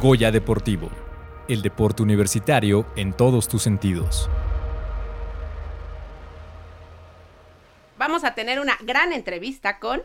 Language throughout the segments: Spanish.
Goya Deportivo, el deporte universitario en todos tus sentidos. Vamos a tener una gran entrevista con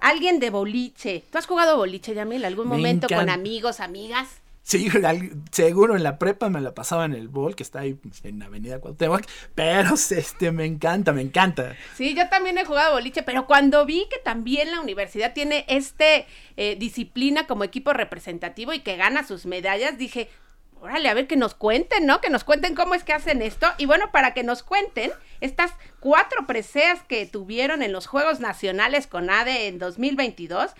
alguien de boliche. ¿Tú has jugado boliche, Yamil, algún Me momento con amigos, amigas? Sí, seguro en la prepa me la pasaba en el bol, que está ahí en Avenida Cuauhtémoc, pero este, me encanta, me encanta. Sí, yo también he jugado boliche, pero cuando vi que también la universidad tiene este eh, disciplina como equipo representativo y que gana sus medallas, dije, órale, a ver que nos cuenten, ¿no? Que nos cuenten cómo es que hacen esto. Y bueno, para que nos cuenten estas cuatro preseas que tuvieron en los Juegos Nacionales con ADE en 2022.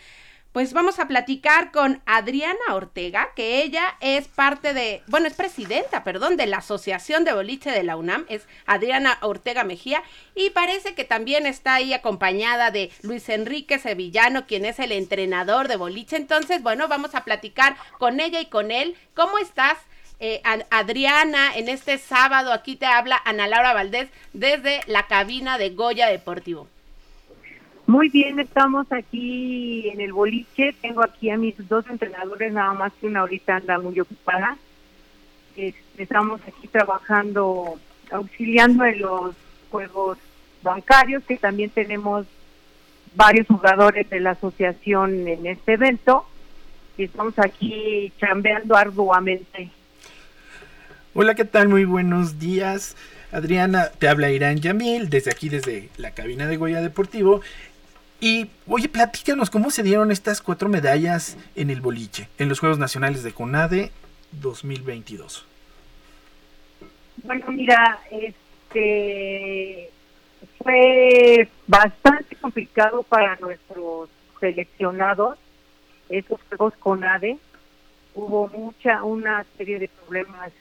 Pues vamos a platicar con Adriana Ortega, que ella es parte de, bueno, es presidenta, perdón, de la Asociación de Boliche de la UNAM, es Adriana Ortega Mejía, y parece que también está ahí acompañada de Luis Enrique Sevillano, quien es el entrenador de boliche. Entonces, bueno, vamos a platicar con ella y con él. ¿Cómo estás? eh, Ad- Adriana, en este sábado aquí te habla Ana Laura Valdés desde la cabina de Goya Deportivo. Muy bien, estamos aquí en el boliche. Tengo aquí a mis dos entrenadores, nada más que una ahorita anda muy ocupada. Este, estamos aquí trabajando, auxiliando en los juegos bancarios, que también tenemos varios jugadores de la asociación en este evento. Y estamos aquí chambeando arduamente. Hola, ¿qué tal? Muy buenos días. Adriana, te habla Irán Yamil, desde aquí, desde la cabina de Goya Deportivo. Y, oye, platícanos cómo se dieron estas cuatro medallas en el boliche, en los Juegos Nacionales de CONADE 2022. Bueno, mira, este fue bastante complicado para nuestros seleccionados esos juegos con ADE. Hubo mucha, una serie de problemas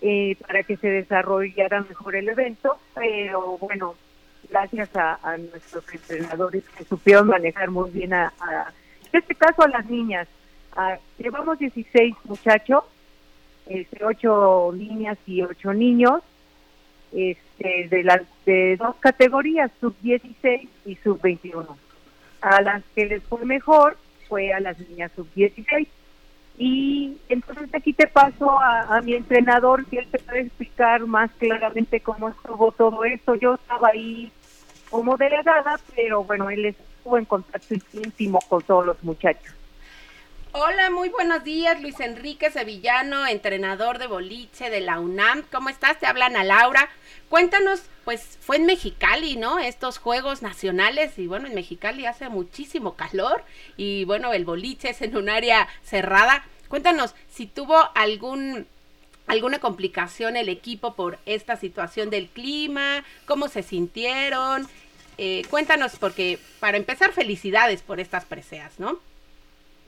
eh, para que se desarrollara mejor el evento, pero bueno, gracias a, a nuestros entrenadores que supieron manejar muy bien a, a- en este caso a las niñas. A- llevamos 16 muchachos este, ocho niñas y ocho niños este, de las de dos categorías, sub 16 y sub 21. A las que les fue mejor fue a las niñas sub 16. Y entonces aquí te paso a, mi entrenador, que él te puede explicar más claramente cómo estuvo todo esto. Yo estaba ahí como delegada, pero bueno, él estuvo en contacto íntimo con todos los muchachos. Hola, muy buenos días, Luis Enrique Sevillano, entrenador de boliche de la UNAM. ¿Cómo estás? Te hablan a Laura. Cuéntanos, pues fue en Mexicali, ¿no? Estos Juegos Nacionales y bueno, en Mexicali hace muchísimo calor y bueno, el boliche es en un área cerrada. Cuéntanos si tuvo algún alguna complicación el equipo por esta situación del clima, cómo se sintieron. Eh, cuéntanos, porque para empezar, felicidades por estas preseas, ¿no?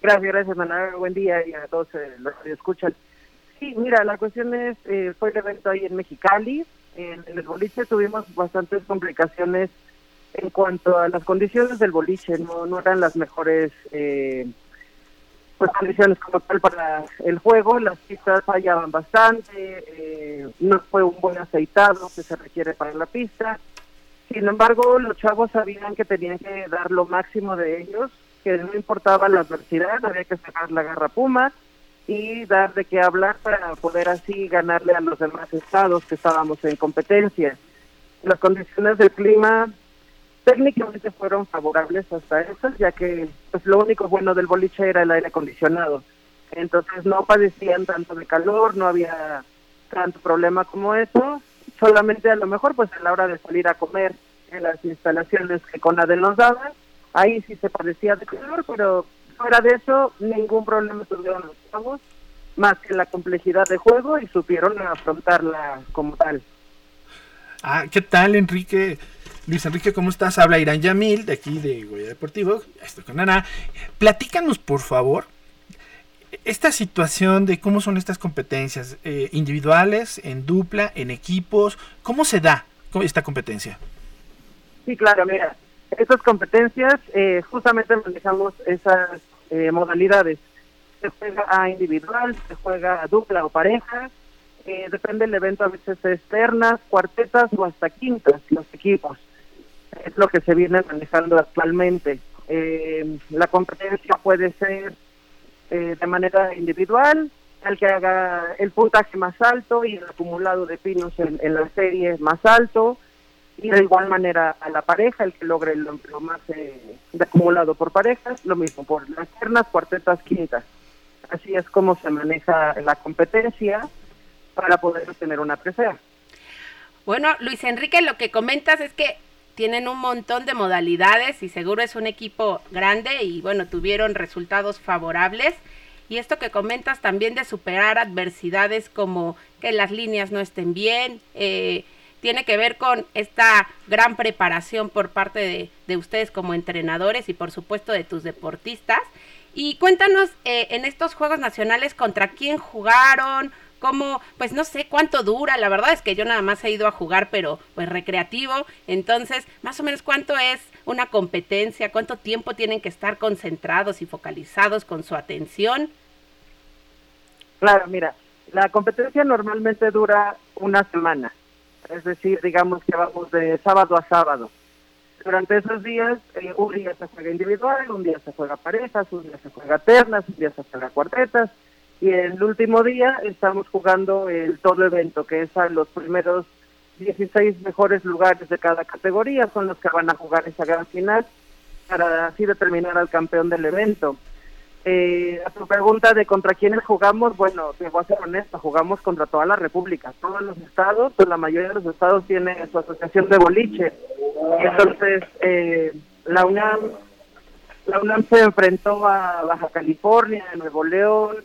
Gracias, gracias. Buen día y a todos eh, los que escuchan. Sí, mira, la cuestión es, eh, fue el evento ahí en Mexicali. En, en el boliche tuvimos bastantes complicaciones en cuanto a las condiciones del boliche. No, no eran las mejores eh, pues, condiciones como tal para el juego. Las pistas fallaban bastante. eh, no fue un buen aceitado que se requiere para la pista. Sin embargo, los chavos sabían que tenían que dar lo máximo de ellos, que no importaba la adversidad, había que sacar la garra puma y dar de qué hablar para poder así ganarle a los demás estados que estábamos en competencia. Las condiciones del clima técnicamente fueron favorables hasta eso, ya que pues lo único bueno del boliche era el aire acondicionado. Entonces no padecían tanto de calor, no había tanto problema como eso, solamente a lo mejor pues a la hora de salir a comer en las instalaciones que Conade nos daba, ahí sí se padecía de calor, pero fuera de eso ningún problema tuvieron los chavos, más que la complejidad de juego y supieron afrontarla como tal. Ah, ¿qué tal, Enrique? Luis Enrique, ¿cómo estás? Habla Irán Yamil, de aquí de Goya Deportivo. Estoy con Ana. Platícanos, por favor, esta situación de cómo son estas competencias eh, individuales, en dupla, en equipos. ¿Cómo se da esta competencia? Sí, claro, mira, estas competencias eh, justamente manejamos esas eh, modalidades. Se juega a individual, se juega a dupla o pareja, eh, depende del evento, a veces es ternas, cuartetas o hasta quintas los equipos. Es lo que se viene manejando actualmente. Eh, la competencia puede ser de manera individual, al que haga el puntaje más alto y el acumulado de pinos en, la serie más alto, y de igual manera a la pareja, el que logre lo, más eh, acumulado por parejas, lo mismo por las ternas, cuartetas, quintas. Así es como se maneja la competencia para poder obtener una presea. Bueno, Luis Enrique, lo que comentas es que tienen un montón de modalidades y seguro es un equipo grande y bueno, tuvieron resultados favorables. Y esto que comentas también de superar adversidades como que las líneas no estén bien, eh, tiene que ver con esta gran preparación por parte de, de, ustedes como entrenadores y por supuesto de tus deportistas. Y cuéntanos eh, en estos Juegos Nacionales contra quién jugaron, cómo, pues no sé cuánto dura, la verdad es que yo nada más he ido a jugar, pero pues recreativo, entonces, más o menos cuánto es una competencia, cuánto tiempo tienen que estar concentrados y focalizados con su atención. Claro, mira, la competencia normalmente dura una semana, es decir, digamos que vamos de sábado a sábado. Durante esos días, eh, un día se juega individual, un día se juega parejas, un día se juega ternas, un día se juega cuartetas, y el último día estamos jugando el todo evento, que es a los primeros 16 mejores lugares de cada categoría, son los que van a jugar esa gran final para así determinar al campeón del evento. Eh, a tu pregunta de contra quiénes jugamos, bueno, te voy a ser honesto, jugamos contra toda la República, todos los estados, pues la mayoría de los estados tiene su asociación de boliche. Entonces, eh, la UNAM la UNAM se enfrentó a Baja California, a Nuevo León,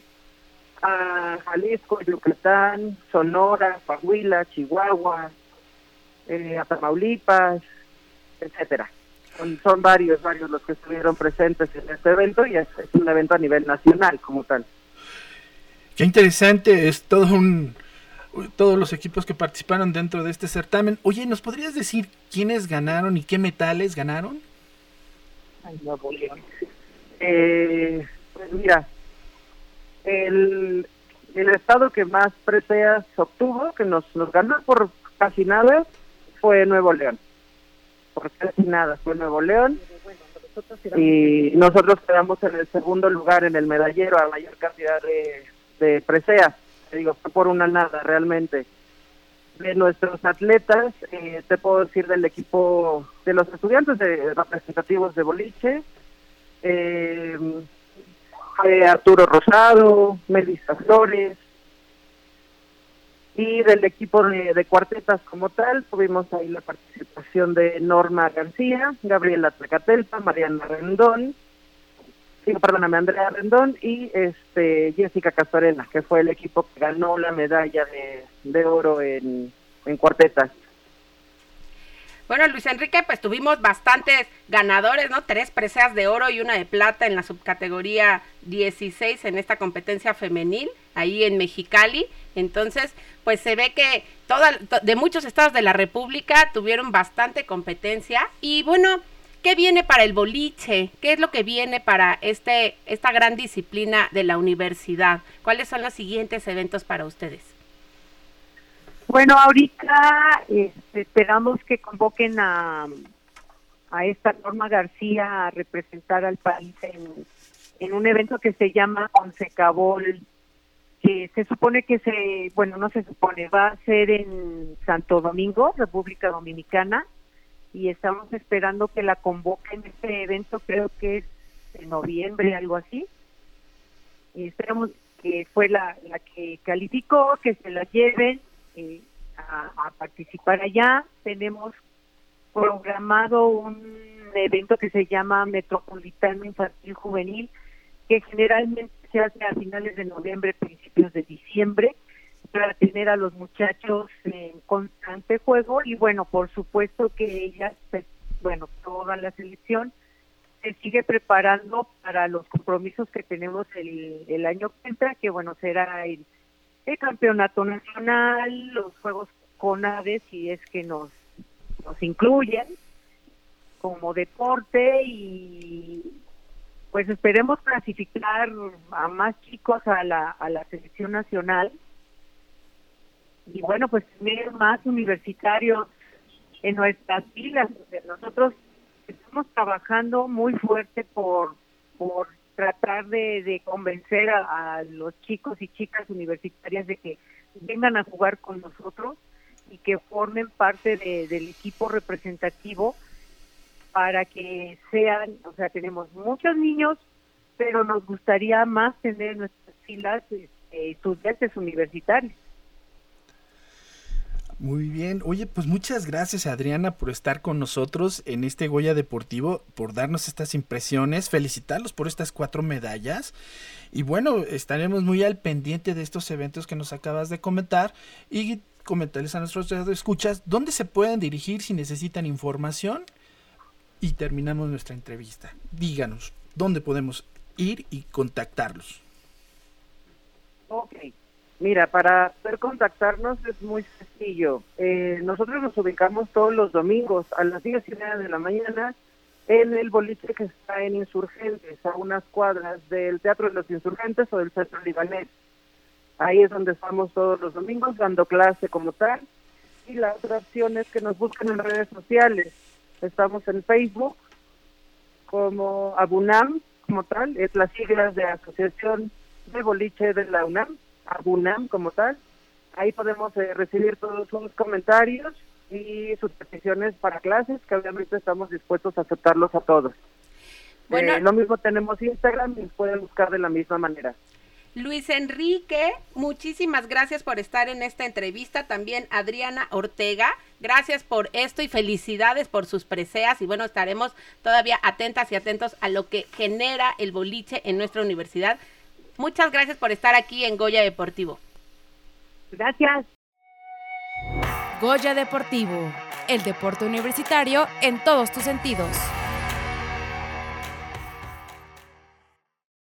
a Jalisco, Yucatán, Sonora, Coahuila, Chihuahua, eh, a Tamaulipas, etcétera. Son, varios, varios los que estuvieron presentes en este evento y es, un evento a nivel nacional como tal. Qué interesante, es todo un todos los equipos que participaron dentro de este certamen. Oye, ¿nos podrías decir quiénes ganaron y qué metales ganaron? Ay, no, eh, pues mira, el, el estado que más preseas obtuvo, que nos, nos ganó por casi nada, fue Nuevo León. Por casi nada fue Nuevo León. Y nosotros quedamos en el segundo lugar en el medallero a mayor cantidad de, de preseas. Te digo, fue por una nada realmente. De nuestros atletas, eh, te puedo decir del equipo de los estudiantes de representativos de boliche, eh, Arturo Rosado, Melissa Flores, y del equipo de, cuartetas como tal, tuvimos ahí la participación de Norma García, Gabriela Tlacatelpa, Mariana Rendón, sí, perdóname, Andrea Rendón y este Jessica Castorena, que fue el equipo que ganó la medalla de, de oro en, en cuartetas. Bueno, Luis Enrique, pues tuvimos bastantes ganadores, ¿no? Tres preseas de oro y una de plata en la subcategoría 16 en esta competencia femenil, ahí en Mexicali. Entonces, pues se ve que toda, de muchos estados de la República tuvieron bastante competencia. Y bueno, ¿qué viene para el boliche? ¿Qué es lo que viene para este, esta gran disciplina de la universidad? ¿Cuáles son los siguientes eventos para ustedes? Bueno, ahorita este, esperamos que convoquen a, a esta Norma García a representar al país en, en un evento que se llama Consecabol, que se supone que se, bueno, no se supone, va a ser en Santo Domingo, República Dominicana, y estamos esperando que la convoquen este evento, creo que es en noviembre, algo así. Y esperamos que fue la, la que calificó, que se la lleven eh, a, participar allá. Tenemos programado un evento que se llama Metropolitano Infantil Juvenil, que generalmente se hace a finales de noviembre, principios de diciembre, para tener a los muchachos en constante juego y bueno, por supuesto que ella, pues, bueno, toda la selección se sigue preparando para los compromisos que tenemos el, el año que entra, que bueno, será el el campeonato nacional, los juegos CONADE, si es que nos, nos incluyen como deporte y pues esperemos clasificar a más chicos a la, a la selección nacional. Y bueno pues tener más universitarios en nuestras filas nosotros estamos trabajando muy fuerte por por tratar de, convencer a, los chicos y chicas universitarias de que vengan a jugar con nosotros y que formen parte del equipo representativo para que sean, o sea, tenemos muchos niños, pero nos gustaría más tener nuestras filas este, estudiantes universitarios. Muy bien. Oye, pues muchas gracias Adriana por estar con nosotros en este Goya Deportivo, por darnos estas impresiones, felicitarlos por estas cuatro medallas. Y bueno, estaremos muy al pendiente de estos eventos que nos acabas de comentar y comentarles a nuestros escuchas dónde se pueden dirigir si necesitan información. Y terminamos nuestra entrevista. Díganos, ¿dónde podemos ir y contactarlos? Ok. Mira, para poder contactarnos es muy sencillo. Eh, nosotros nos ubicamos todos los domingos a las diez y media de la mañana en el boliche que está en Insurgentes, a unas cuadras del Teatro de los Insurgentes o del Centro Libanés. Ahí es donde estamos todos los domingos dando clase como tal. Y la otra opción es que nos busquen en redes sociales. Estamos en Facebook como Abunam, como tal, es las siglas de Asociación de Boliche de la UNAM a como tal. Ahí podemos eh, recibir todos sus comentarios y sus peticiones para clases, que obviamente estamos dispuestos a aceptarlos a todos. Bueno, eh, lo mismo tenemos Instagram y pueden buscar de la misma manera. Luis Enrique, muchísimas gracias por estar en esta entrevista. También Adriana Ortega, gracias por esto y felicidades por sus preseas. Y bueno, estaremos todavía atentas y atentos a lo que genera el boliche en nuestra universidad. Muchas gracias por estar aquí en Goya Deportivo. Gracias. Goya Deportivo, el deporte universitario en todos tus sentidos.